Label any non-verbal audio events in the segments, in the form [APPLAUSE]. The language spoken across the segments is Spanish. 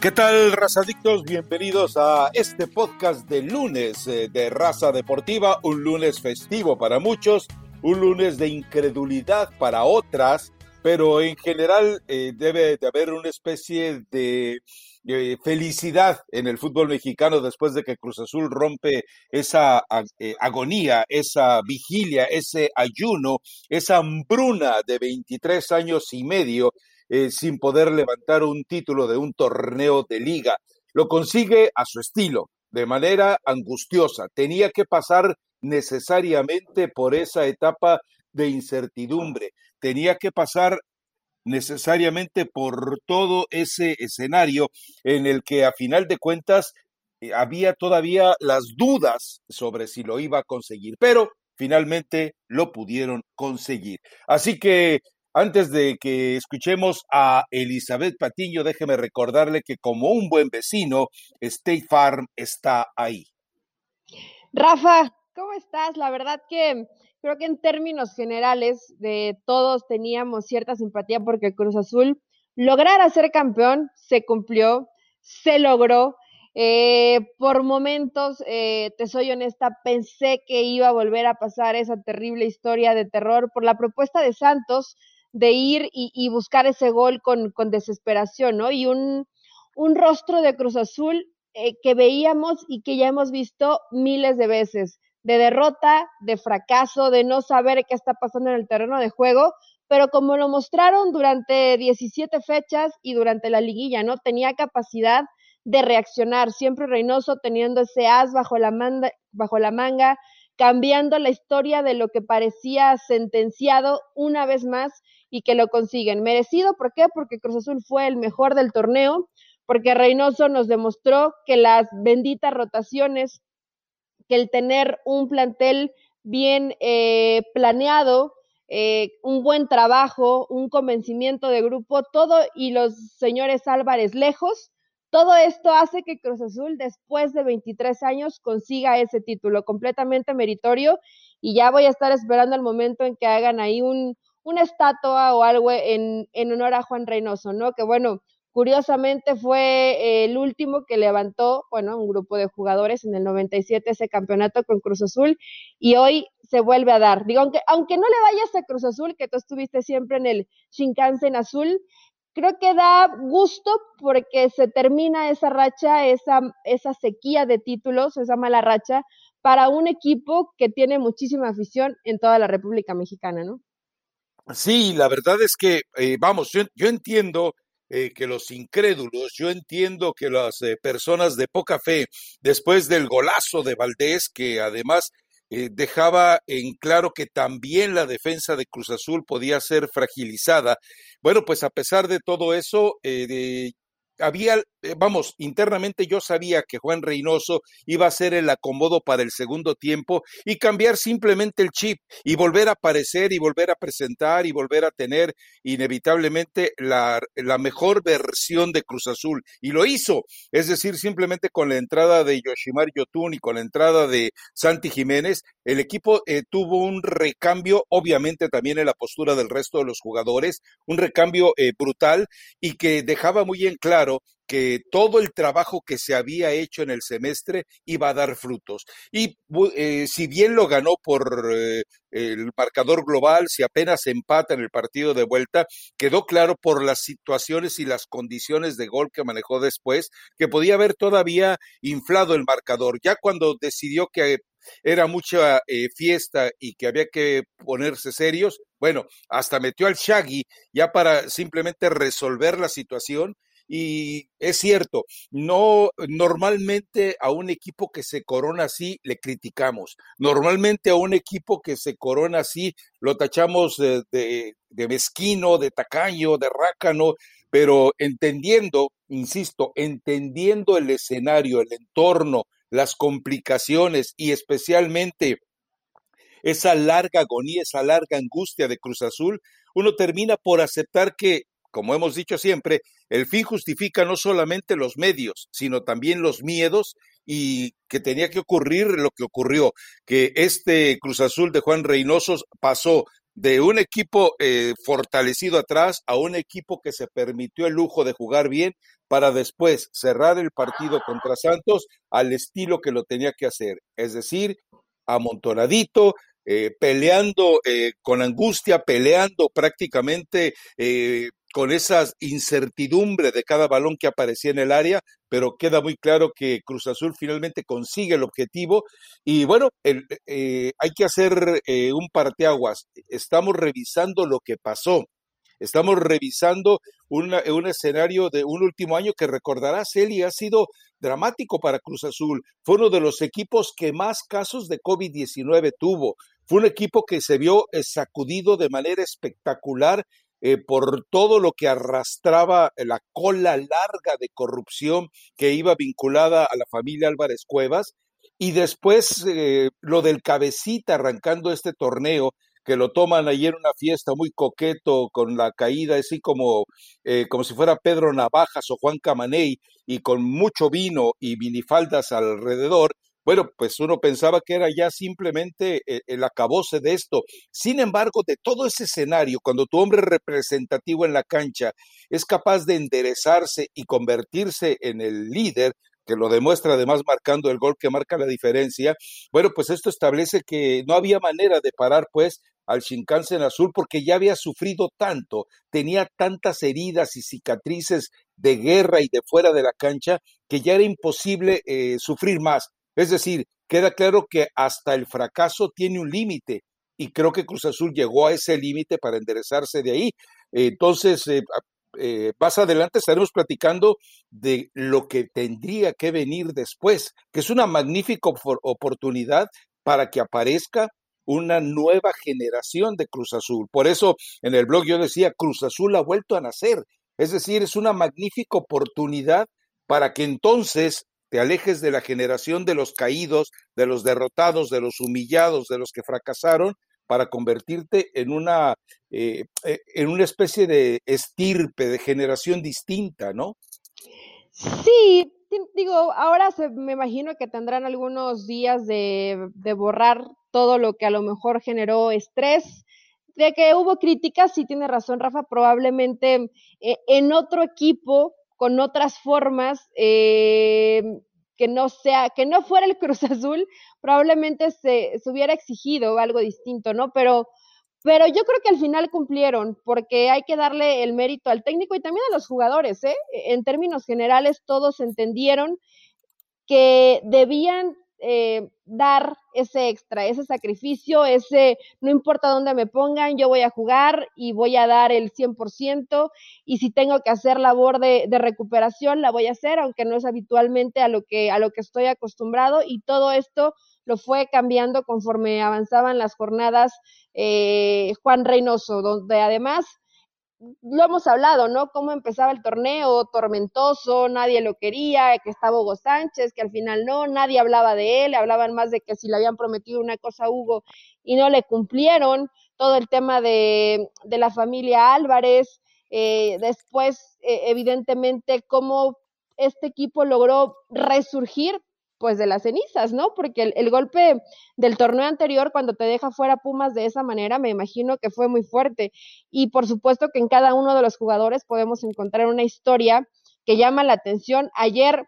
¿Qué tal, razadictos? Bienvenidos a este podcast de lunes eh, de Raza Deportiva, un lunes festivo para muchos, un lunes de incredulidad para otras, pero en general eh, debe de haber una especie de eh, felicidad en el fútbol mexicano después de que Cruz Azul rompe esa agonía, esa vigilia, ese ayuno, esa hambruna de 23 años y medio eh, sin poder levantar un título de un torneo de liga. Lo consigue a su estilo, de manera angustiosa. Tenía que pasar necesariamente por esa etapa de incertidumbre. Tenía que pasar necesariamente por todo ese escenario en el que a final de cuentas eh, había todavía las dudas sobre si lo iba a conseguir, pero finalmente lo pudieron conseguir. Así que antes de que escuchemos a Elizabeth Patiño, déjeme recordarle que como un buen vecino, State Farm está ahí. Rafa, ¿cómo estás? La verdad que creo que en términos generales de todos teníamos cierta simpatía porque Cruz Azul lograra ser campeón, se cumplió, se logró. Eh, por momentos, eh, te soy honesta, pensé que iba a volver a pasar esa terrible historia de terror por la propuesta de Santos de ir y, buscar ese gol con, desesperación, ¿no? Y un, rostro de Cruz Azul eh, que veíamos y que ya hemos visto miles de veces, de derrota, de fracaso, de no saber qué está pasando en el terreno de juego, pero como lo mostraron durante 17 fechas y durante la liguilla, ¿no? Tenía capacidad de reaccionar, siempre Reynoso teniendo ese as bajo la, bajo la manga, cambiando la historia de lo que parecía sentenciado una vez más y que lo consiguen. Merecido, ¿por qué? Porque Cruz Azul fue el mejor del torneo, porque Reynoso nos demostró que las benditas rotaciones, que el tener un plantel bien eh, planeado, eh, un buen trabajo, un convencimiento de grupo, todo y los señores Álvarez lejos, todo esto hace que Cruz Azul después de 23 años consiga ese título completamente meritorio y ya voy a estar esperando el momento en que hagan ahí un, una estatua o algo en, en honor a Juan Reynoso, ¿no? Que bueno, curiosamente fue el último que levantó, bueno, un grupo de jugadores en el 97 ese campeonato con Cruz Azul y hoy se vuelve a dar. Digo, aunque, aunque no le vayas a Cruz Azul, que tú estuviste siempre en el Shinkansen azul, creo que da gusto porque se termina esa racha, esa, esa sequía de títulos, esa mala racha, para un equipo que tiene muchísima afición en toda la República Mexicana, ¿no? Sí, la verdad es que, eh, vamos, yo, entiendo eh, que los incrédulos, yo entiendo que las eh, personas de poca fe, después del golazo de Valdés, que además dejaba en claro que también la defensa de Cruz Azul podía ser fragilizada. Bueno, pues a pesar de todo eso, había, eh, vamos, internamente yo sabía que Juan Reynoso iba a ser el acomodo para el segundo tiempo y cambiar simplemente el chip y volver a aparecer y volver a presentar y volver a tener inevitablemente la, mejor versión de Cruz Azul. Y lo hizo, es decir, simplemente con la entrada de Yoshimar Yotun y con la entrada de Santi Jiménez, el equipo eh, tuvo un recambio, obviamente también en la postura del resto de los jugadores, un recambio eh, brutal y que dejaba muy en claro que todo el trabajo que se había hecho en el semestre iba a dar frutos. Y eh, si bien lo ganó por eh, el marcador global, si apenas empata en el partido de vuelta, quedó claro por las situaciones y las condiciones de gol que manejó después, que podía haber todavía inflado el marcador. Ya cuando decidió que era mucha eh, fiesta y que había que ponerse serios, bueno, hasta metió al Shaggy ya para simplemente resolver la situación y es cierto, no normalmente a un equipo que se corona así le criticamos. Normalmente a un equipo que se corona así lo tachamos de, de mezquino, de tacaño, de rácano, pero entendiendo, insisto, entendiendo el escenario, el entorno, las complicaciones y especialmente esa larga agonía, esa larga angustia de Cruz Azul, uno termina por aceptar que como hemos dicho siempre, el fin justifica no solamente los medios, sino también los miedos y que tenía que ocurrir lo que ocurrió, que este Cruz Azul de Juan Reynoso pasó de un equipo eh, fortalecido atrás a un equipo que se permitió el lujo de jugar bien para después cerrar el partido contra Santos al estilo que lo tenía que hacer, es decir, amontonadito, eh, peleando eh, con angustia, peleando prácticamente con esa incertidumbre de cada balón que aparecía en el área, pero queda muy claro que Cruz Azul finalmente consigue el objetivo y bueno, eh, hay que hacer eh, un parteaguas. Estamos revisando lo que pasó. Estamos revisando un escenario de un último año que recordarás, Eli, ha sido dramático para Cruz Azul. Fue uno de los equipos que más casos de COVID-19 tuvo. Fue un equipo que se vio eh, sacudido de manera espectacular eh, por todo lo que arrastraba la cola larga de corrupción que iba vinculada a la familia Álvarez Cuevas, y después eh, lo del cabecita arrancando este torneo, que lo toman ayer una fiesta muy coqueto con la caída, así como, eh, como si fuera Pedro Navajas o Juan Camaney, y con mucho vino y minifaldas alrededor, bueno, pues uno pensaba que era ya simplemente eh, el acabose de esto. Sin embargo, de todo ese escenario, cuando tu hombre representativo en la cancha es capaz de enderezarse y convertirse en el líder, que lo demuestra además marcando el gol que marca la diferencia, bueno, pues esto establece que no había manera de parar pues al Shinkansen azul porque ya había sufrido tanto, tenía tantas heridas y cicatrices de guerra y de fuera de la cancha que ya era imposible eh, sufrir más. Es decir, queda claro que hasta el fracaso tiene un límite y creo que Cruz Azul llegó a ese límite para enderezarse de ahí. Entonces, eh, eh, más adelante estaremos platicando de lo que tendría que venir después, que es una magnífica oportunidad para que aparezca una nueva generación de Cruz Azul. Por eso en el blog yo decía, Cruz Azul ha vuelto a nacer. Es decir, es una magnífica oportunidad para que entonces te alejes de la generación de los caídos, de los derrotados, de los humillados, de los que fracasaron, para convertirte en una, eh, eh, en una especie de estirpe, de generación distinta, ¿no? Sí, digo, ahora se, me imagino que tendrán algunos días de, de borrar todo lo que a lo mejor generó estrés, de que hubo críticas, sí tiene razón Rafa, probablemente eh, en otro equipo con otras formas eh, que no sea, que no fuera el Cruz [LAUGHS] Azul, probablemente se, se, hubiera exigido algo distinto, ¿no? Pero, pero yo creo que al final cumplieron, porque hay que darle el mérito al técnico y también a los jugadores, ¿eh? En términos generales, todos entendieron que debían eh, dar ese extra, ese sacrificio, ese no importa dónde me pongan, yo voy a jugar y voy a dar el 100% y si tengo que hacer labor de, recuperación, la voy a hacer, aunque no es habitualmente a lo que, a lo que estoy acostumbrado y todo esto lo fue cambiando conforme avanzaban las jornadas eh, Juan Reynoso, donde además lo hemos hablado, ¿no? Cómo empezaba el torneo, tormentoso, nadie lo quería, que estaba Hugo Sánchez, que al final no, nadie hablaba de él, hablaban más de que si le habían prometido una cosa a Hugo y no le cumplieron, todo el tema de, de la familia Álvarez, eh, después, eh, evidentemente, cómo este equipo logró resurgir pues de las cenizas, ¿no? Porque el, golpe del torneo anterior, cuando te deja fuera Pumas de esa manera, me imagino que fue muy fuerte. Y por supuesto que en cada uno de los jugadores podemos encontrar una historia que llama la atención. Ayer,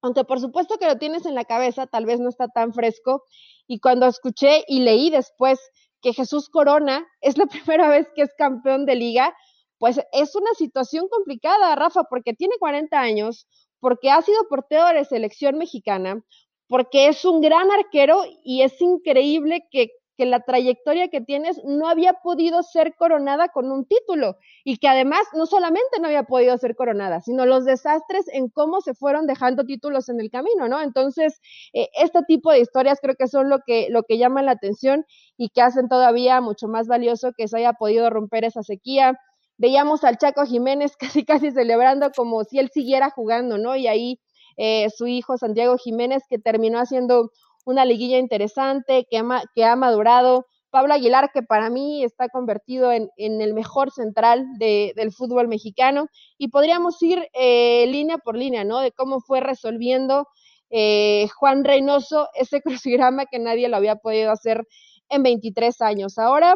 aunque por supuesto que lo tienes en la cabeza, tal vez no está tan fresco, y cuando escuché y leí después que Jesús Corona [LAUGHS] es la primera vez que es campeón de liga, pues es una situación complicada, Rafa, porque tiene 40 años, porque ha sido portero de la selección mexicana, porque es un gran arquero y es increíble que, la trayectoria que tienes no había podido ser coronada con un título y que además no solamente no había podido ser coronada, sino los desastres en cómo se fueron dejando títulos en el camino, ¿no? Entonces, eh, este tipo de historias creo que son lo que, lo que llaman la atención y que hacen todavía mucho más valioso que se haya podido romper esa sequía veíamos al Chaco Jiménez [LAUGHS] casi casi celebrando como si él siguiera jugando, ¿no? Y ahí eh, su hijo Santiago Jiménez que terminó haciendo una liguilla interesante, que, ha madurado. Pablo Aguilar, que para mí está convertido en, el mejor central de, del fútbol mexicano. Y podríamos ir eh, línea por línea, ¿no? De cómo fue resolviendo eh, Juan Reynoso ese [LAUGHS] crucigrama que nadie lo había podido hacer en 23 años. Ahora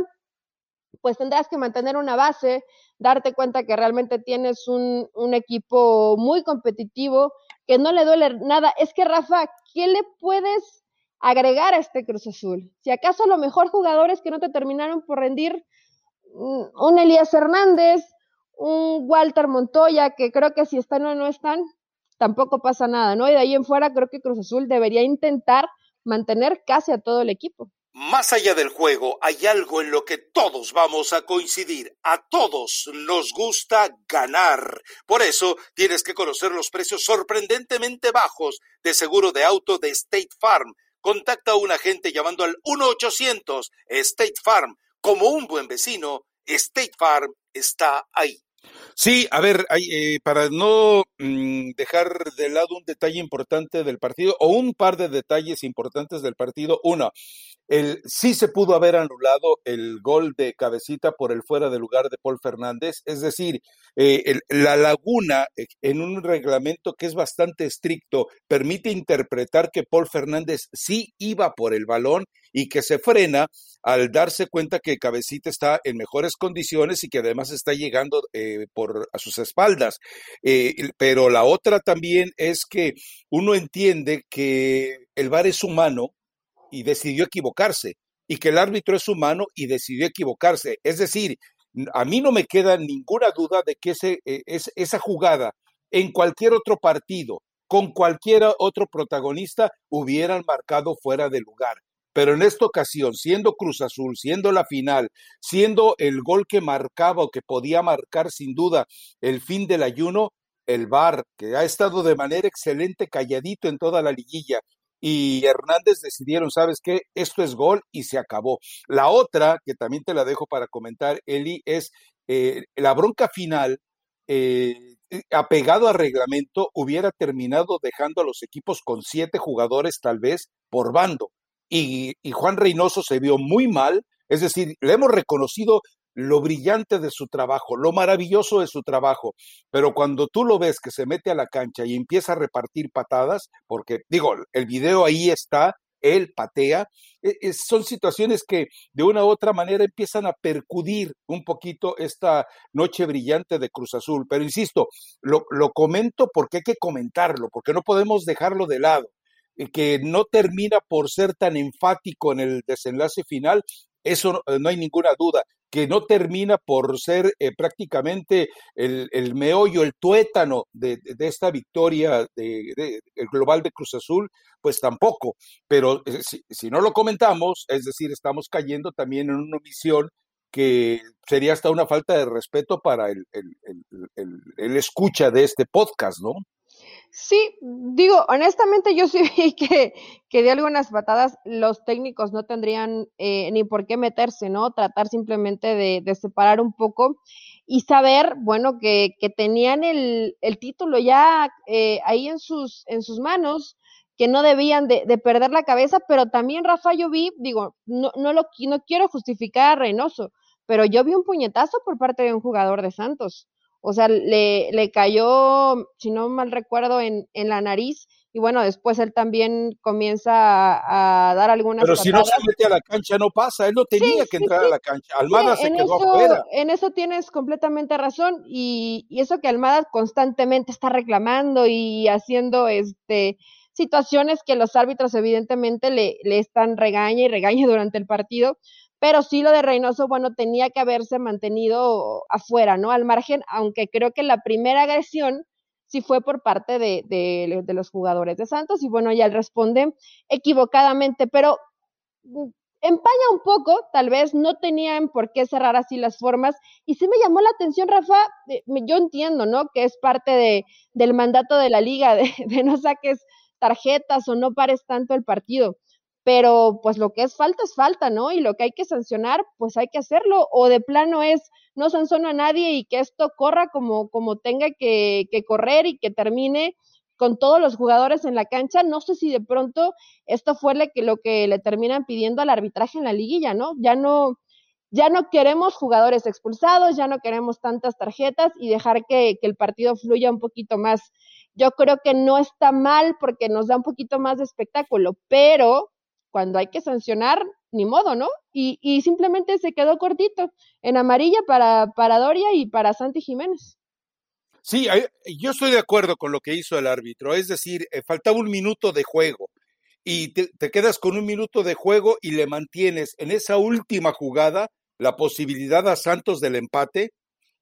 pues tendrás que mantener una base, darte cuenta que realmente tienes un, un, equipo muy competitivo, que no le duele nada. Es que, Rafa, ¿qué le puedes agregar a este Cruz Azul? Si acaso a lo mejor jugadores que no te terminaron por rendir, mm, un Elías Hernández, un Walter Montoya, que creo que si están o no están, tampoco pasa nada, ¿no? Y de ahí en fuera creo que Cruz Azul debería intentar mantener casi a todo el equipo. Más allá del juego, hay algo en lo que todos vamos a coincidir. A todos nos gusta ganar. Por eso tienes que conocer los precios sorprendentemente bajos de seguro de auto de State Farm. Contacta a un agente llamando al 1-800 State Farm. Como un buen vecino, State Farm está ahí. Sí, a ver, eh, para no mm, dejar de lado un detalle importante del partido o un par de detalles importantes del partido. Uno, el, sí se pudo haber anulado el gol de cabecita por el fuera de lugar de Paul Fernández, es decir, eh, la laguna eh, en un reglamento que es bastante estricto permite interpretar que Paul Fernández sí iba por el balón y que se frena al darse cuenta que Cabecita está en mejores condiciones y que además está llegando eh, por a sus espaldas. Eh, pero la otra también es que uno entiende que el VAR es humano y decidió equivocarse y que el árbitro es humano y decidió equivocarse. Es decir, a mí no me queda ninguna duda de que ese, eh, es, esa jugada en cualquier otro partido, con cualquier otro protagonista, hubieran marcado fuera de lugar. Pero en esta ocasión, siendo Cruz Azul, siendo la final, siendo el gol que marcaba o que podía marcar sin duda el fin del ayuno, el VAR, que ha estado de manera excelente calladito en toda la liguilla, y Hernández decidieron, ¿sabes qué? Esto es gol y se acabó. La otra, que también te la dejo para comentar, Eli, es eh, la bronca final. Eh, apegado a reglamento, hubiera terminado dejando a los equipos con siete jugadores tal vez por bando y, Juan Reynoso se vio muy mal, es decir, le hemos reconocido lo brillante de su trabajo, lo maravilloso de su trabajo, pero cuando tú lo ves que se mete a la cancha y empieza a repartir patadas, porque digo, el video ahí está, él patea, e, son situaciones que de una u otra manera empiezan a percudir un poquito esta noche brillante de Cruz Azul, pero insisto, lo, comento porque hay que comentarlo, porque no podemos dejarlo de lado que no termina por ser tan enfático en el desenlace final, eso no, hay ninguna duda, que no termina por ser eh, prácticamente el, meollo, el tuétano de, esta victoria de, el global de Cruz Azul, pues tampoco. Pero eh, si, no lo comentamos, es decir, estamos cayendo también en una omisión que sería hasta una falta de respeto para el, el escucha de este podcast, ¿no? Sí, digo, honestamente yo sí [LAUGHS] vi que, que de algunas patadas los técnicos no tendrían eh, ni por qué meterse, ¿no? Tratar simplemente de, de separar un poco y saber, bueno, que, que tenían el, el título ya eh, ahí en sus, en sus manos, que no debían de, de, perder la cabeza, pero también Rafa yo vi, digo, no, no, lo, no quiero justificar a Reynoso, pero yo vi un puñetazo por parte de un jugador de Santos. O sea, le, le cayó, si no mal recuerdo, en, en la nariz y bueno, después él también comienza a, dar algunas Pero si no se mete a la cancha no pasa, él no tenía que entrar a la cancha, Almada se quedó afuera. En eso tienes completamente razón y, y, eso que Almada constantemente está reclamando y haciendo este situaciones que los árbitros evidentemente le, le están regaña y regaña durante el partido, pero sí lo de Reynoso, bueno, tenía que haberse mantenido afuera, ¿no? Al margen, aunque creo que la primera agresión sí fue por parte de, de, los jugadores de Santos y bueno, ya él responde equivocadamente, pero mm, empaña un poco, tal vez no tenían por qué cerrar así las formas. Y sí me llamó la atención, Rafa, yo entiendo, ¿no? Que es parte de, del mandato de la liga, [LAUGHS] de, no saques tarjetas o no pares tanto el partido pero pues lo que es falta es falta, ¿no? Y lo que hay que sancionar, pues hay que hacerlo, o de plano es no sanciono a nadie y que esto corra como, como tenga que, que correr y que termine con todos los jugadores en la cancha. No sé si de pronto esto fue lo que, lo que le terminan pidiendo al arbitraje en la liguilla, ¿no? Ya no, ya no queremos jugadores expulsados, ya no queremos tantas tarjetas y dejar que, que el partido fluya un poquito más. Yo creo que no está mal porque nos da un poquito más de espectáculo, pero cuando hay que sancionar, ni modo, ¿no? Y, y simplemente se quedó cortito en amarilla para, para Doria y para Santi Jiménez. Sí, yo estoy de acuerdo con lo que hizo el árbitro, es decir, eh, faltaba un minuto de juego y te, te, quedas con un minuto de juego y le mantienes en esa última jugada la posibilidad a Santos del empate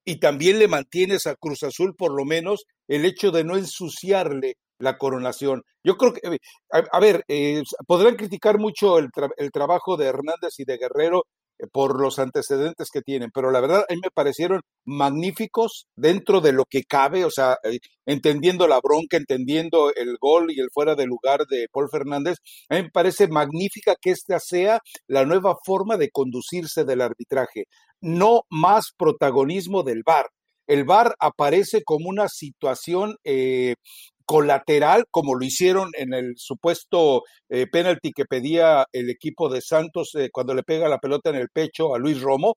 y también le mantienes a Cruz Azul por lo menos el hecho de no ensuciarle la coronación. Yo creo que, eh, a, ver, eh, podrán criticar mucho el, tra el, trabajo de Hernández y de Guerrero eh, por los antecedentes que tienen, pero la verdad a mí me parecieron magníficos dentro de lo que cabe, o sea, eh, entendiendo la bronca, entendiendo el gol y el fuera de lugar de Paul Fernández, a mí me parece magnífica que esta sea la nueva forma de conducirse del arbitraje, no más protagonismo del VAR. El VAR aparece como una situación colateral, como lo hicieron en el supuesto eh, penalti que pedía el equipo de Santos eh, cuando le pega la pelota en el pecho a Luis Romo.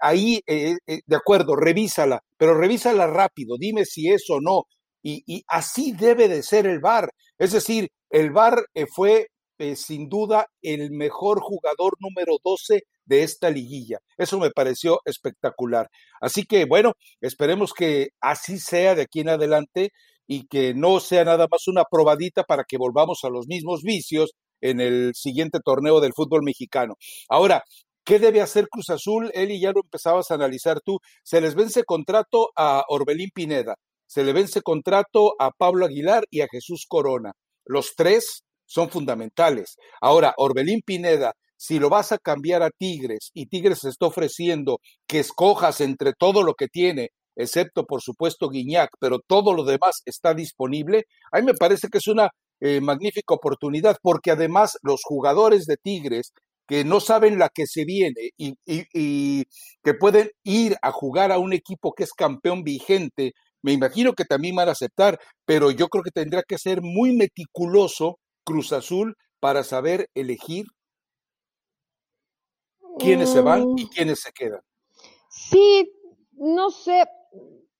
ahí, eh, eh, de acuerdo, revísala, pero revísala rápido, dime si es o no. Y, y así debe de ser el VAR. Es decir, el VAR fue sin duda el mejor jugador número 12 de esta liguilla. Eso me pareció espectacular. Así que bueno, esperemos que así sea de aquí en adelante y que no sea nada más una probadita para que volvamos a los mismos vicios en el siguiente torneo del fútbol mexicano. Ahora, ¿qué debe hacer Cruz Azul? Eli, ya lo empezabas a analizar tú. Se les vence contrato a Orbelín Pineda, se le vence contrato a Pablo Aguilar y a Jesús Corona. Los tres son fundamentales. Ahora, Orbelín Pineda, si lo vas a cambiar a Tigres y Tigres se está ofreciendo que escojas entre todo lo que tiene excepto por supuesto Guiñac, pero todo lo demás está disponible, a mí me parece que es una eh, magnífica oportunidad, porque además los jugadores de Tigres que no saben la que se viene y, y, y, que pueden ir a jugar a un equipo que es campeón vigente, me imagino que también van a aceptar, pero yo creo que tendrá que ser muy meticuloso Cruz Azul para saber elegir quiénes se van y mm. quiénes se quedan. Sí, no sé,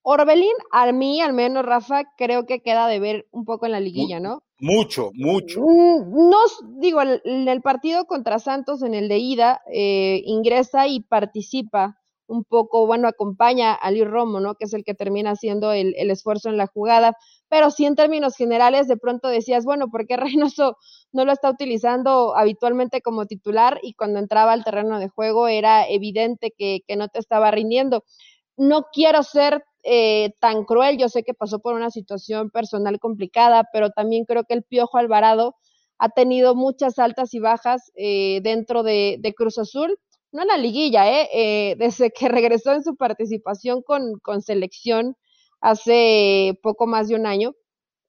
Orbelín, a mí al menos, Rafa, creo que queda de ver un poco en la liguilla, ¿no? Mucho, mucho. Mm, no, digo, en el partido contra Santos, en el de ida, eh, ingresa y participa un poco, bueno, acompaña a Luis Romo, ¿no? Que es el que termina haciendo el, el, esfuerzo en la jugada. Pero sí, en términos generales, de pronto decías, bueno, ¿por qué [LAUGHS] Reynoso no lo está utilizando habitualmente como titular? Y cuando entraba al terreno de juego era evidente que, que no te estaba rindiendo. No quiero ser eh, tan cruel. Yo sé que pasó por una situación personal complicada, pero también creo que el Piojo Alvarado ha tenido muchas altas y bajas eh, dentro de, Cruz Azul, no en la liguilla, eh, eh, desde que [LAUGHS] regresó en su participación con, con selección hace poco más de un año,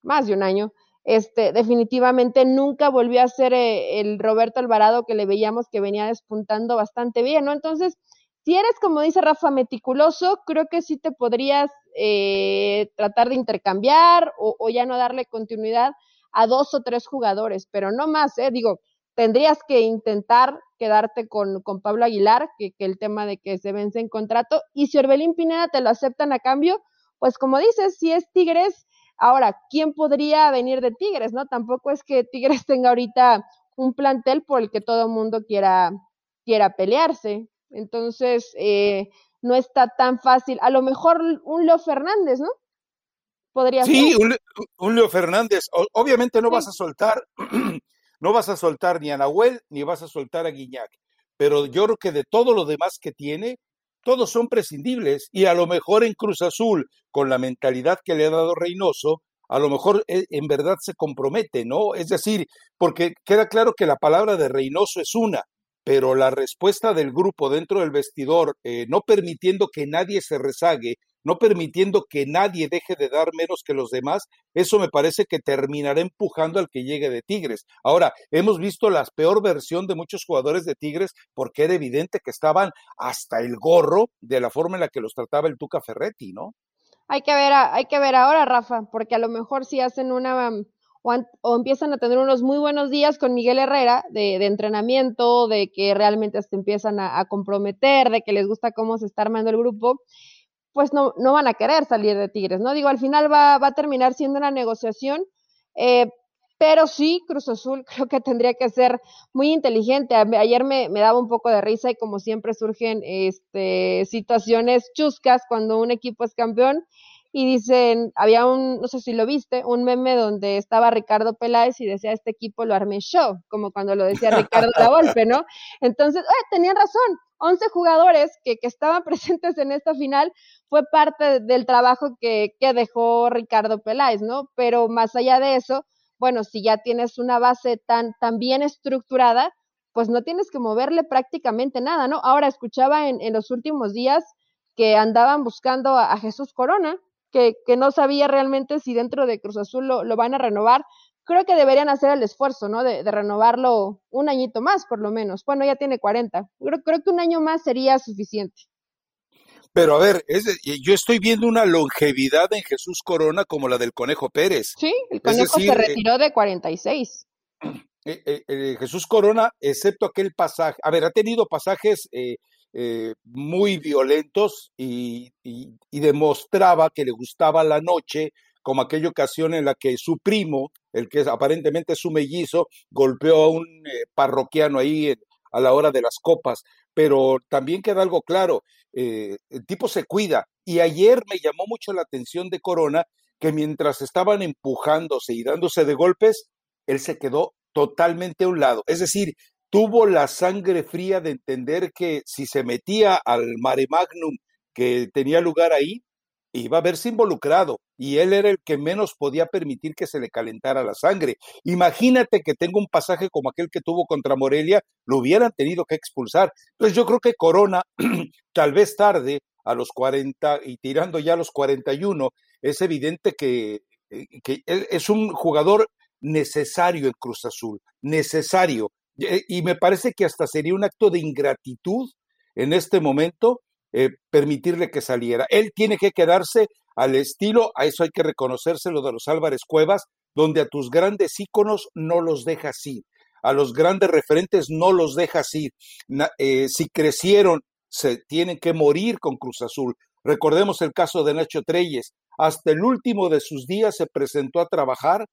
más de un año, este, definitivamente nunca volvió a ser eh, el Roberto Alvarado que le veíamos que venía despuntando bastante bien, ¿no? Entonces, si eres, como dice Rafa, meticuloso, creo que sí te podrías eh, tratar de intercambiar o, ya no darle continuidad a dos o tres jugadores, pero no más, ¿eh? Digo, tendrías que intentar quedarte con, con Pablo Aguilar, que, que, el tema de que se vence en contrato, y si Orbelín Pineda te lo aceptan a cambio, pues como dices, si es Tigres, ahora, ¿quién podría venir de Tigres, no? Tampoco es que Tigres tenga ahorita un plantel por el que todo el mundo quiera, quiera pelearse. Entonces, eh, no está tan fácil. A lo mejor un Leo Fernández, ¿no? Podría sí, ser. Un, un Leo Fernández. O, obviamente no sí. vas a soltar, [CLEARS THROAT] no vas a soltar ni a Nahuel ni vas a soltar a Guiñac. Pero yo creo que de todo lo demás que tiene, todos son prescindibles. Y a lo mejor en Cruz Azul, con la mentalidad que le ha dado Reynoso, a lo mejor eh, en verdad se compromete, ¿no? Es decir, porque queda claro que la palabra de Reynoso es una, pero la respuesta del grupo dentro del vestidor, eh, no permitiendo que nadie se rezague, no permitiendo que nadie deje de dar menos que los demás, eso me parece que terminará empujando al que llegue de Tigres. Ahora, hemos visto la peor versión de muchos jugadores de Tigres porque era evidente que estaban hasta el gorro de la forma en la que los trataba el Tuca Ferretti, ¿no? Hay que ver, hay que ver ahora, Rafa, porque a lo mejor si hacen una o, an, o, empiezan a tener unos muy buenos días con Miguel Herrera de, de entrenamiento, de que realmente se empiezan a, a, comprometer, de que les gusta cómo se está armando el grupo, pues no, no van a querer salir de Tigres, ¿no? Digo, al final va, va a terminar siendo una negociación, eh, pero sí, Cruz Azul [LAUGHS] creo que tendría que ser muy inteligente. Ayer me, me, daba un poco de risa y como siempre surgen este, situaciones chuscas cuando un equipo es campeón y dicen, había un, no sé si lo viste, un meme donde estaba Ricardo Peláez y decía, este equipo lo armé yo, como cuando lo decía Ricardo [LAUGHS] Lavolpe, ¿no? Entonces, eh, tenían razón, 11 jugadores que, que, estaban [LAUGHS] presentes en esta final fue parte del trabajo que, que dejó Ricardo Peláez, ¿no? Pero más allá de eso, bueno, si ya tienes una base tan, tan bien estructurada, pues no tienes que moverle prácticamente nada, ¿no? Ahora escuchaba en, en los últimos días que andaban buscando a, a Jesús Corona, que, no sabía realmente si dentro de Cruz Azul lo, van a renovar. Creo que deberían hacer el esfuerzo, ¿no? De, renovarlo un añito más, por lo menos. Bueno, ya tiene 40. Creo, creo que un año más sería suficiente. Pero a ver, yo estoy viendo una longevidad en Jesús Corona como la del Conejo Pérez. Sí, el Conejo se retiró de 46. Eh, eh, eh, Jesús Corona, excepto aquel pasaje, a ver, ha tenido pasajes eh, muy violentos y, demostraba que le gustaba la noche, como aquella ocasión en la que su primo, el que aparentemente es su mellizo, golpeó a un eh, parroquiano ahí a la hora de las copas. Pero también queda algo claro, eh, el tipo se cuida. Y ayer me llamó mucho la atención de Corona que mientras estaban empujándose y dándose de golpes, él se quedó totalmente a un lado. Es decir, tuvo la sangre fría de entender que si se metía al mare magnum que tenía lugar ahí, iba a verse involucrado y él era el que menos podía permitir que se le calentara la sangre. Imagínate que tenga un pasaje como aquel que tuvo contra Morelia, lo hubieran tenido que expulsar. Entonces yo creo que Corona, [CLEARS THROAT] tal vez tarde, a los 40 y tirando ya a los 41, es evidente que, eh, que es un jugador necesario en Cruz Azul, necesario. Eh, y me parece que hasta sería un acto de ingratitud en este momento eh, permitirle que saliera. Él tiene que quedarse al estilo, a eso hay que reconocérselo de los Álvarez Cuevas, donde a tus grandes íconos no los dejas ir, a los grandes referentes no los dejas ir. Eh, si crecieron, se tienen que morir con Cruz Azul. Recordemos el caso de Nacho Treyes. Hasta el último de sus días se presentó a trabajar,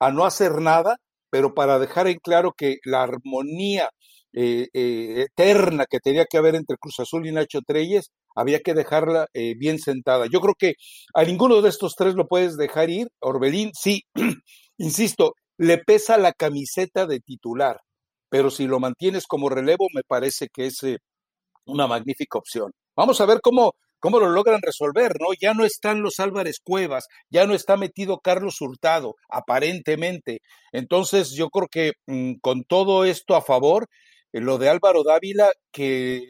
a no hacer nada, pero para dejar en claro que la armonía eh, eh, eterna que tenía que haber entre Cruz Azul y Nacho Treyes, había que dejarla eh, bien sentada. Yo creo que a ninguno de estos tres lo puedes dejar ir. Orbelín, sí, [CLEARS THROAT] insisto, le pesa la camiseta de titular, pero si lo mantienes como relevo, me parece que es una magnífica opción. Vamos a ver cómo cómo lo logran resolver, ¿no? Ya no están los Álvarez Cuevas, ya no está metido Carlos Hurtado, aparentemente. Entonces, yo creo que mm, con todo esto a favor, eh, lo de Álvaro Dávila, que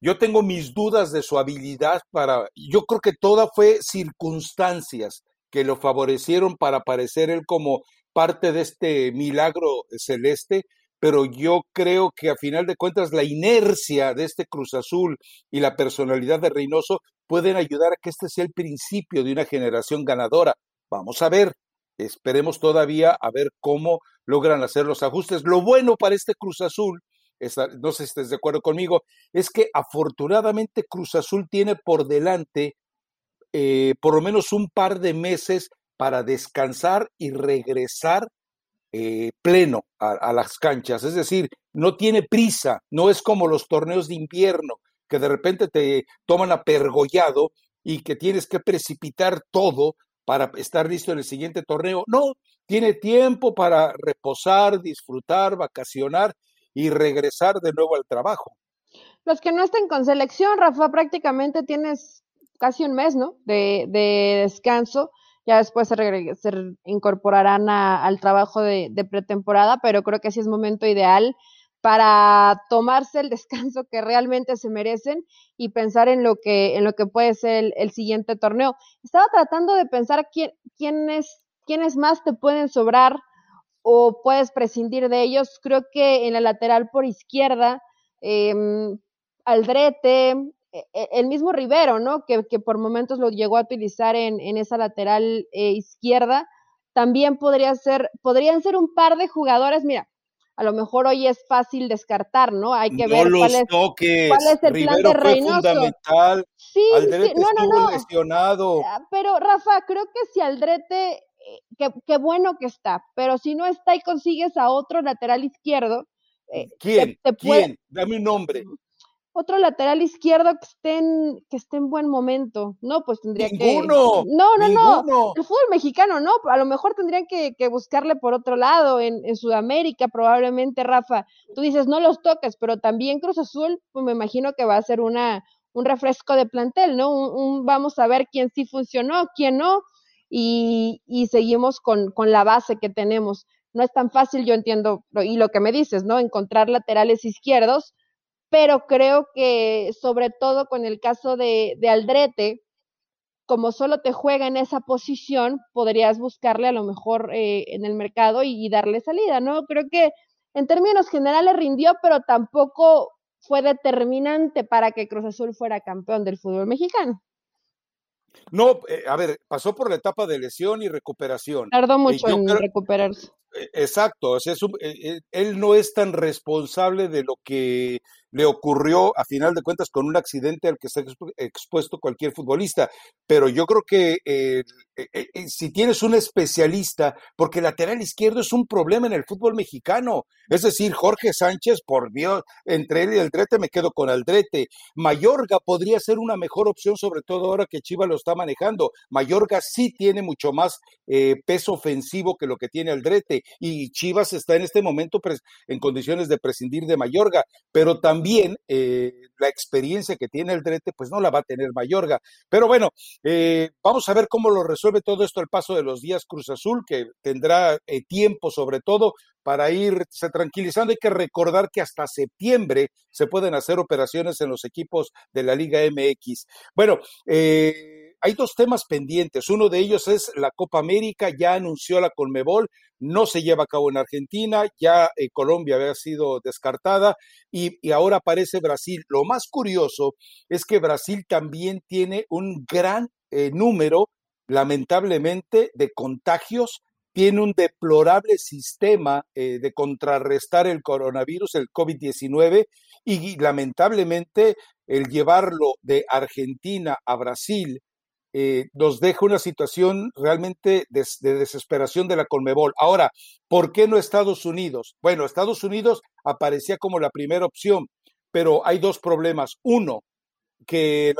yo tengo mis dudas de su habilidad para, yo creo que toda fue circunstancias que lo favorecieron para aparecer él como parte de este milagro celeste, pero yo creo que a final de cuentas la inercia de este Cruz Azul y la personalidad de Reynoso pueden ayudar a que este sea el principio de una generación ganadora. Vamos a ver, esperemos todavía a ver cómo logran hacer los ajustes. Lo bueno para este Cruz Azul, no sé si estés de acuerdo conmigo, es que afortunadamente Cruz Azul tiene por delante eh, por lo menos un par de meses para descansar y regresar eh, pleno a, las canchas. Es decir, no tiene prisa, no es como los torneos de invierno, que de repente te toman apergollado y que tienes que precipitar todo para estar listo en el siguiente torneo. No, tiene tiempo para reposar, disfrutar, vacacionar y regresar de nuevo al trabajo. Los que no estén con selección, Rafa, prácticamente tienes casi un mes, ¿no? De, de descanso ya después se, incorporarán al trabajo de, pretemporada, pero creo que sí es momento ideal para tomarse el descanso que realmente se merecen y pensar en lo que, en lo que puede ser el, siguiente torneo. Estaba tratando de pensar quién, quiénes, quiénes más te pueden sobrar o puedes prescindir de ellos. Creo que en la lateral por izquierda, eh, Aldrete, e, e, el mismo Rivero, ¿no? Que, por momentos lo llegó a utilizar en, esa lateral eh, izquierda, también podría ser, podrían ser un par de jugadores, mira, a lo mejor hoy es fácil descartar, ¿no? Hay que ver cuál, es, el plan de Reynoso. fundamental. Sí, Aldrete no, no, no. lesionado. Ah, pero Rafa, creo que si Aldrete qué bueno que está, pero si no está y consigues a otro lateral izquierdo, eh, ¿Quién? ¿Quién? Dame un nombre. Otro lateral izquierdo que esté en, que esté en buen momento. No, pues tendría que. No, no, no. El fútbol mexicano, no. A lo mejor tendrían que, buscarle por otro lado, en, en, Sudamérica, probablemente, Rafa. Tú dices, no los toques, pero también Cruz Azul, pues me imagino que va a ser una, un refresco de plantel, ¿no? Un, vamos a ver quién sí funcionó, quién no, y, y seguimos con, con la base que tenemos no es tan fácil, yo entiendo, y lo que me dices, ¿no? Encontrar laterales izquierdos, pero creo que sobre todo con el caso de, de Aldrete, como solo te juega en esa posición, podrías buscarle a lo mejor eh, en el mercado y, darle salida, ¿no? Creo que en términos generales rindió, pero tampoco fue determinante para que Cruz Azul fuera campeón del fútbol mexicano. No, eh, a ver, pasó por la etapa de lesión y recuperación. Tardó mucho en recuperarse. E, exacto, o sea, e, e, él no es tan responsable de lo que le ocurrió a final de cuentas con un accidente al que está expuesto cualquier futbolista. Pero yo creo que eh, eh, eh, si tienes un especialista, porque lateral izquierdo es un problema en el fútbol mexicano. Es decir, Jorge Sánchez, por Dios, entre él y Aldrete me quedo con Aldrete. Mayorga podría ser una mejor opción, sobre todo ahora que Chivas lo está manejando. Mayorga sí tiene mucho más peso ofensivo que lo que tiene Aldrete y Chivas está en este momento en condiciones de prescindir de Mayorga, pero también eh, la experiencia que tiene el Drete, pues no la va a tener Mayorga. Pero bueno, eh, vamos a ver cómo lo resuelve todo esto el paso de los días Cruz Azul, que tendrá eh, tiempo sobre todo para irse tranquilizando. Hay que recordar que hasta septiembre se pueden hacer operaciones en los equipos de la Liga MX. Bueno, eh, hay dos temas pendientes. Uno de ellos es la Copa América, ya anunció la Conmebol, no se lleva a cabo en Argentina, ya eh, Colombia había sido descartada y, ahora aparece Brasil. Lo más curioso es que Brasil también tiene un gran eh, número, lamentablemente, de contagios tiene un deplorable sistema eh, de contrarrestar el coronavirus, el COVID-19, y lamentablemente el llevarlo de Argentina a Brasil eh, nos deja una situación realmente de, desesperación de la Conmebol. Ahora, ¿por qué no Estados Unidos? Bueno, Estados Unidos aparecía como la primera opción, pero hay dos problemas. Uno, que,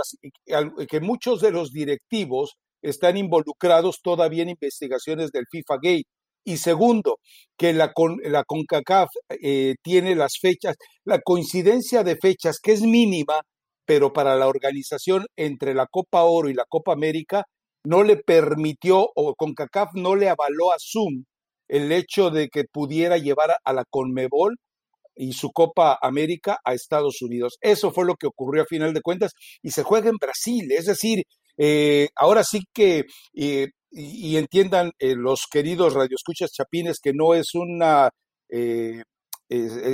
que muchos de los directivos están involucrados todavía en investigaciones del FIFA Gate. Y segundo, que la, la CONCACAF eh, tiene las fechas, la coincidencia de fechas que es mínima, pero para la organización entre la Copa Oro y la Copa América no le permitió o CONCACAF no le avaló a Zoom el hecho de que pudiera llevar a la Conmebol y su Copa América a Estados Unidos. Eso fue lo que ocurrió a final de cuentas y se juega en Brasil. Es decir, eh, ahora sí que, eh, y, entiendan eh, los queridos radioescuchas chapines que no es una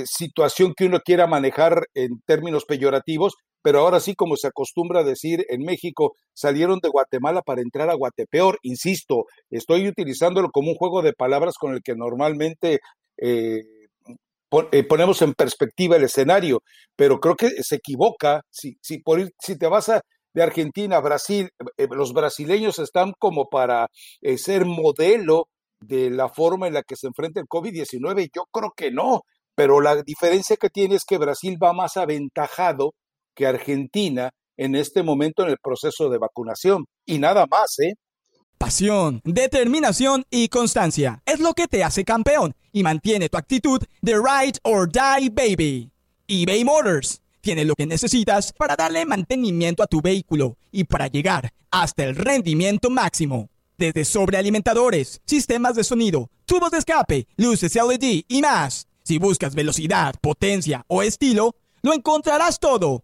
situación que uno quiera manejar en términos peyorativos, pero ahora sí, como se acostumbra a decir en México, salieron de Guatemala para entrar a Guatepeor. Insisto, estoy utilizándolo como un juego de palabras con el que normalmente eh, eh, ponemos en perspectiva el escenario, pero creo que se equivoca. Si, si, por si te vas a, de Argentina Brasil, eh, los brasileños están como para ser modelo de la forma en la que se enfrenta el COVID-19. Yo creo que no, pero la diferencia que tiene es que Brasil va más aventajado que Argentina en este momento en el proceso de vacunación. Y nada más, ¿eh? Pasión, determinación y constancia es lo que te hace campeón y mantiene tu actitud de ride or die baby. eBay Motors tiene lo que necesitas para darle mantenimiento a tu vehículo y para llegar hasta el rendimiento máximo. Desde sobrealimentadores, sistemas de sonido, tubos de escape, luces LED y más. Si buscas velocidad, potencia o estilo, lo encontrarás todo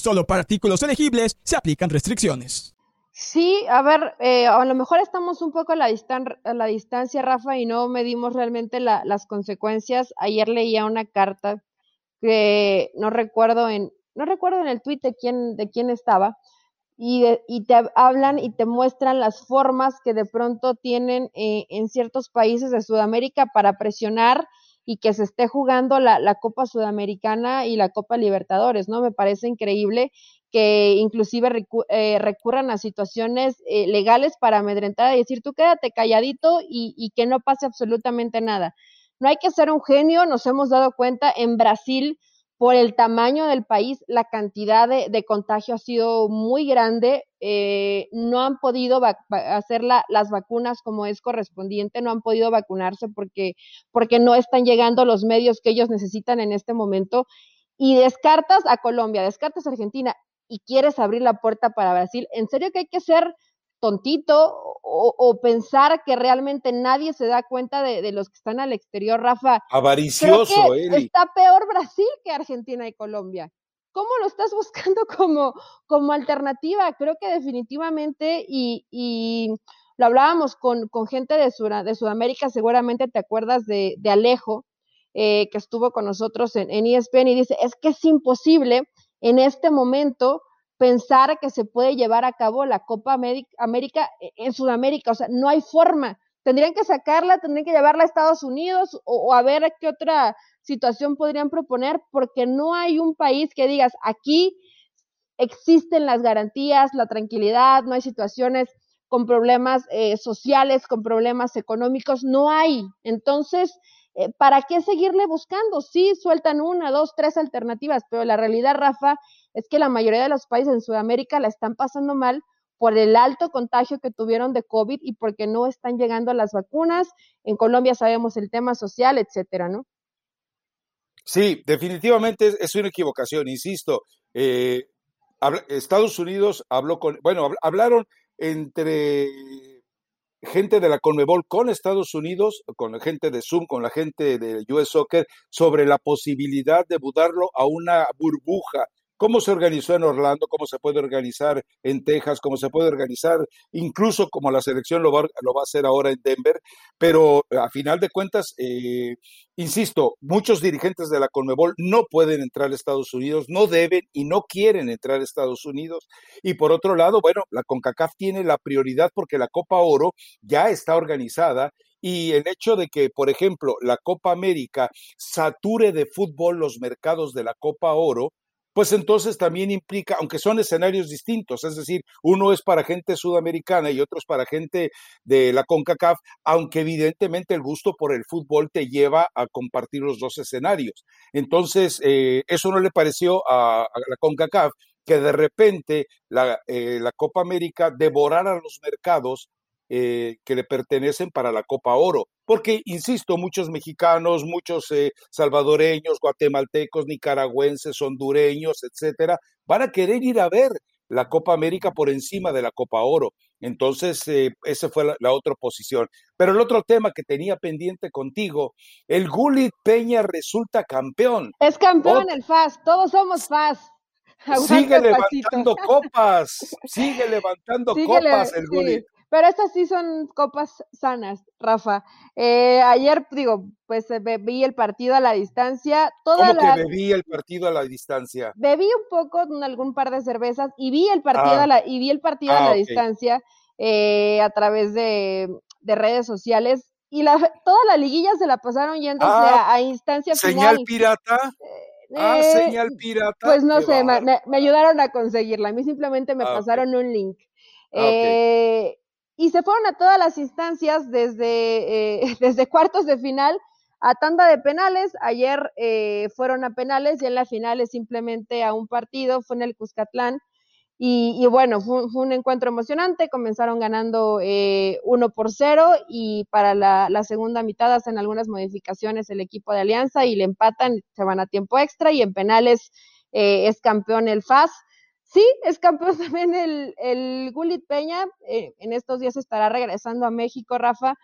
Solo para artículos elegibles se aplican restricciones. Sí, a ver, eh, a lo mejor estamos un poco a la, a la distancia, Rafa, y no medimos realmente las consecuencias. Ayer leía una carta que no recuerdo en, no recuerdo en el tweet de quién, de quién estaba, y, y te hablan y te muestran las formas que de pronto tienen eh, en ciertos países de Sudamérica para presionar y que se esté jugando la, la, Copa Sudamericana y la Copa Libertadores, ¿no? Me parece increíble que inclusive eh, recurran a situaciones eh, legales para amedrentar y decir, tú quédate calladito y, y que no pase absolutamente nada. No hay que ser un genio, nos hemos dado cuenta en Brasil, por el tamaño del país, la cantidad de, de contagio ha sido muy grande. Eh, no han podido hacer la, las vacunas como es correspondiente, no han podido vacunarse porque, porque no están llegando los medios que ellos necesitan en este momento. Y descartas a Colombia, descartas a Argentina y quieres abrir la puerta para Brasil. En serio que hay que ser tontito o, pensar que realmente nadie se da cuenta de, los que están al exterior, Rafa. Avaricioso, Está peor Brasil que Argentina y Colombia. ¿Cómo lo estás [LAUGHS] buscando como, como alternativa? Creo que definitivamente, y, y lo hablábamos con, con gente de, de Sudamérica, seguramente te acuerdas de, de Alejo, eh, que estuvo con nosotros en, en ESPN, y dice, es que es imposible en este momento pensar que se puede llevar a cabo la Copa América e, en Sudamérica. O sea, no hay forma. Tendrían que sacarla, tendrían que llevarla a Estados Unidos o, a ver qué otra situación podrían proponer, porque no hay un país que digas, aquí existen las garantías, la tranquilidad, no hay situaciones con problemas eh, sociales, con problemas económicos, no hay. Entonces, eh, ¿para qué seguirle buscando? Sí, sueltan una, dos, tres alternativas, pero la realidad, Rafa, es que la mayoría de los países en Sudamérica la están pasando mal por el alto contagio que tuvieron de COVID y porque no están llegando las vacunas. En Colombia sabemos el tema social, etcétera, ¿no? Sí, definitivamente es una equivocación, insisto. Eh, Estados Unidos habló con, bueno, hablaron entre gente de la Conmebol con Estados Unidos, con la gente de Zoom, con la gente de US Soccer, sobre la posibilidad de mudarlo a una burbuja cómo se organizó en Orlando, cómo se puede organizar en Texas, cómo se puede organizar, incluso como la selección lo va, lo va a hacer ahora en Denver, pero a final de cuentas, eh, insisto, muchos dirigentes de la Conmebol no pueden entrar a Estados Unidos, no deben y no quieren entrar a Estados Unidos. Y por otro lado, bueno, la CONCACAF tiene la prioridad porque la Copa Oro ya está organizada y el hecho de que, por ejemplo, la Copa América sature de fútbol los mercados de la Copa Oro, pues entonces también implica, aunque son escenarios distintos, es decir, uno es para gente sudamericana y otro es para gente de la CONCACAF, aunque evidentemente el gusto por el fútbol te lleva a compartir los dos escenarios. Entonces, eh, eso no le pareció a, la CONCACAF que de repente la, eh, la Copa América devorara los mercados eh, que le pertenecen para la Copa Oro. Porque, insisto, muchos mexicanos, muchos eh, salvadoreños, guatemaltecos, nicaragüenses, hondureños, etcétera, van a querer ir a ver la Copa América por encima de la Copa Oro. Entonces, eh, esa fue la, otra posición. Pero el otro tema que tenía pendiente contigo, el Gulit Peña resulta campeón. Es campeón el FAS, todos somos FAS. sigue levantando copas, sigue levantando [LAUGHS] copas el Gulit. Pero estas sí son copas sanas, Rafa. Eh, ayer, digo, pues eh, bebí el partido a la distancia. Toda ¿Cómo que bebí el partido a la distancia? Bebí un poco, algún par de cervezas, y vi el partido, a, la, y vi el partido a ah, la distancia eh, a través de, redes sociales. Y la, toda la liguilla se la pasaron yéndose ah, a, instancia ¿Señal pirata? ah, señal pirata. Pues no sé, me, ayudaron a conseguirla. A mí simplemente me ah, pasaron un link. Eh, y se fueron a todas las instancias desde, eh, [LAUGHS] desde cuartos de final a tanda de penales. Ayer eh, fueron a penales y en la final es simplemente a un partido, fue en el Cuscatlán. Y, bueno, fue, un encuentro emocionante, comenzaron ganando eh, uno por cero y para la, la, segunda mitad hacen algunas modificaciones el equipo de Alianza y le empatan, se van a tiempo extra y en penales es campeón el FAS. Sí, es campeón [LAUGHS] también el, el Gulit Peña. Eh, en estos días estará regresando a México, Rafa.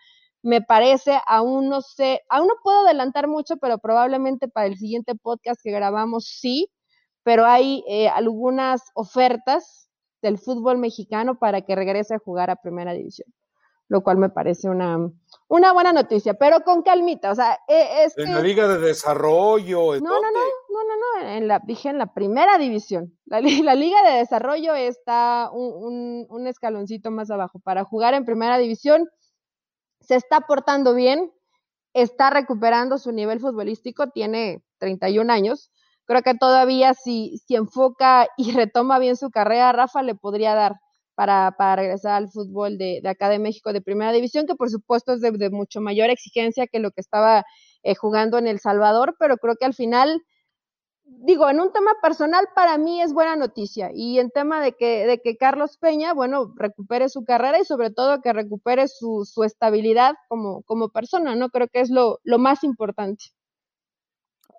Me parece, aún no sé, aún no puedo adelantar mucho, pero probablemente para el siguiente podcast que grabamos sí, pero hay eh, algunas ofertas del fútbol mexicano para que regrese a jugar a primera división lo cual me parece una, una buena noticia, pero con calmita, o sea, e, en la Liga de Desarrollo. ¿en no, no, no, no, no, en la, dije en la primera división. La, [LAUGHS] Liga de Desarrollo está un, un, escaloncito más abajo. Para jugar en primera división, se está portando bien, está recuperando su nivel futbolístico, tiene 31 años. Creo que todavía si, si enfoca y [LAUGHS] retoma bien su carrera, Rafa le podría dar para, para regresar al fútbol de, de, acá de México de primera división, que por supuesto es de, mucho mayor exigencia que lo que estaba eh, jugando en El Salvador, pero creo que al final, digo, en un tema personal para mí es buena noticia y en tema de que, de que Carlos Peña, bueno, recupere su carrera y sobre todo que recupere su, su estabilidad como, como persona, ¿no? Creo que es lo, lo más importante.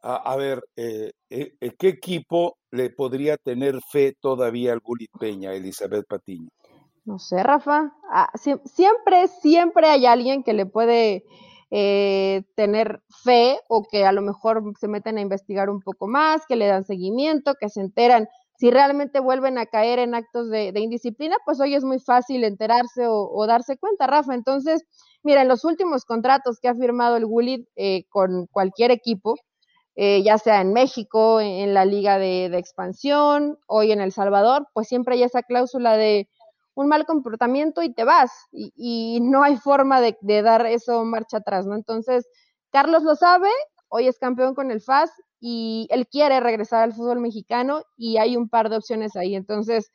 A, ver, eh, eh, ¿qué equipo le podría tener fe todavía al Gulit Peña, Elizabeth Patiño? No sé, Rafa. Ah, siempre, siempre hay alguien que le puede eh, tener fe o que a lo mejor se meten a investigar un poco más, que le dan seguimiento, que se enteran. Si realmente vuelven a caer en actos de, indisciplina, pues hoy es muy fácil enterarse o, darse cuenta, Rafa. Entonces, mira, en los últimos contratos que ha firmado el Gulit eh, con cualquier equipo, eh, ya sea en México, en la liga de, expansión, hoy en El Salvador, pues siempre hay esa cláusula de un mal comportamiento y te vas, y, no hay forma de, dar eso marcha atrás, ¿no? Entonces, Carlos lo sabe, hoy es campeón con el FAS y él quiere regresar al fútbol mexicano y hay un par de opciones ahí. Entonces,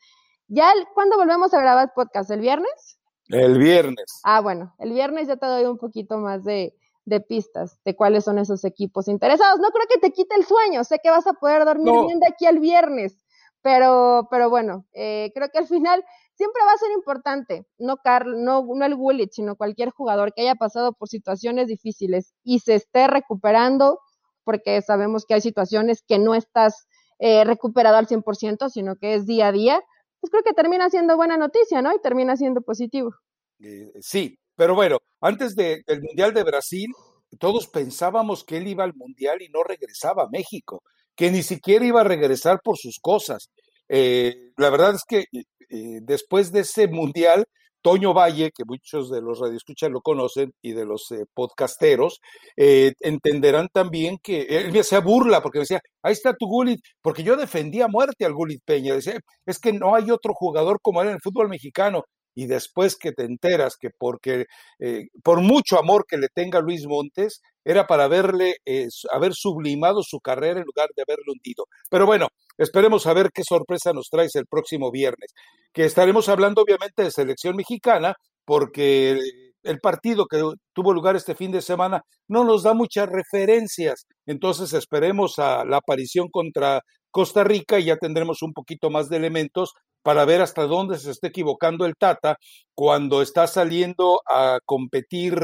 ¿ya cuándo volvemos a grabar podcast? ¿El viernes? El viernes. Ah, bueno, el viernes ya te doy un poquito más de, de pistas de cuáles son esos equipos interesados. No creo que te quite el sueño, sé que vas a poder dormir bien de aquí al viernes, pero, pero bueno, eh, creo que al final siempre va a ser importante, no, Carl, no, no el Woolwich, sino cualquier jugador que haya pasado por situaciones difíciles y se esté recuperando, porque sabemos que hay situaciones que no estás eh, recuperado al 100%, sino que es día a día, pues creo que termina siendo buena noticia, ¿no? Y termina siendo positivo. Eh, sí, pero bueno, antes del Mundial de Brasil, todos pensábamos que él iba al Mundial y no regresaba a México, que ni siquiera iba a regresar por sus cosas. Eh, la verdad es que eh, después de ese Mundial, Toño Valle, que muchos de los radioescuchas lo conocen y de los eh, podcasteros, entenderán también que él me hacía burla porque me decía, ahí está tu Gulit, porque yo defendía a muerte al Gulit Peña. Decía, es que no hay otro jugador como él en el fútbol mexicano y después que te enteras que porque eh, por mucho amor que le tenga Luis Montes, era para verle, eh, haber sublimado su carrera en lugar de haberlo hundido. Pero bueno, esperemos a ver qué sorpresa nos traes el próximo viernes, que estaremos hablando obviamente de selección mexicana, porque el partido que tuvo lugar este fin de semana no nos da muchas referencias, entonces esperemos a la aparición contra Costa Rica y ya tendremos un poquito más de elementos para ver hasta dónde se está equivocando el Tata cuando está saliendo a competir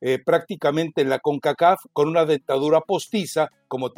eh, prácticamente en la CONCACAF con una dentadura postiza, como,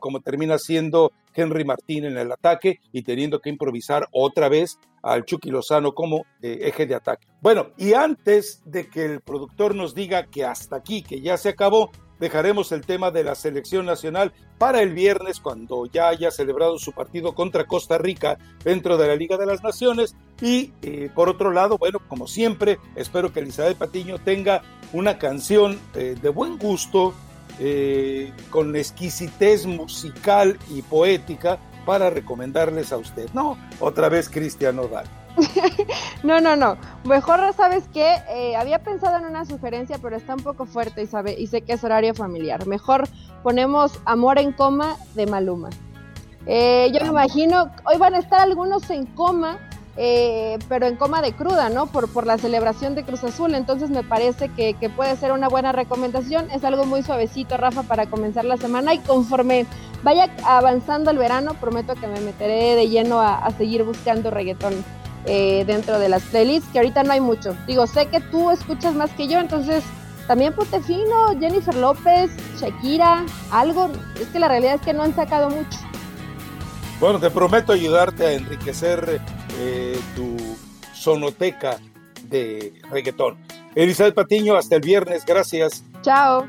como termina siendo Henry Martín en el ataque y teniendo que improvisar otra vez al Chucky Lozano como eh, eje de ataque. Bueno, y antes de que el productor nos diga que hasta aquí, que ya se acabó, dejaremos el tema de la selección nacional para el viernes cuando ya haya celebrado su partido contra Costa Rica dentro de la Liga de las Naciones. Y eh, por otro lado, bueno, como siempre, espero que Elizabeth Patiño tenga una canción eh, de buen gusto, eh, con exquisitez musical y poética para recomendarles a usted. No, otra vez Cristian Nodal. [LAUGHS] no, no, no. Mejor, ¿sabes que eh, había pensado en una sugerencia, pero está un poco fuerte y, sabe, y sé que es horario familiar. Mejor ponemos Amor en coma de Maluma. Eh, yo me imagino, hoy van a estar algunos en coma, eh, pero en coma de cruda, ¿no? Por, por la celebración de Cruz Azul. Entonces me parece que, que, puede ser una buena recomendación. Es algo muy suavecito, Rafa, para comenzar la semana. Y conforme vaya avanzando el verano, prometo que me meteré de lleno a, a seguir buscando reggaetón. Eh, dentro de las playlists, que ahorita no hay mucho. Digo, sé que tú escuchas más que yo, entonces también ponte fino, Jennifer López, Shakira, algo. Es que la realidad es que no han sacado mucho. Bueno, te prometo ayudarte a enriquecer eh, tu sonoteca de reggaetón. Elizabeth Patiño, hasta el viernes, gracias. Chao.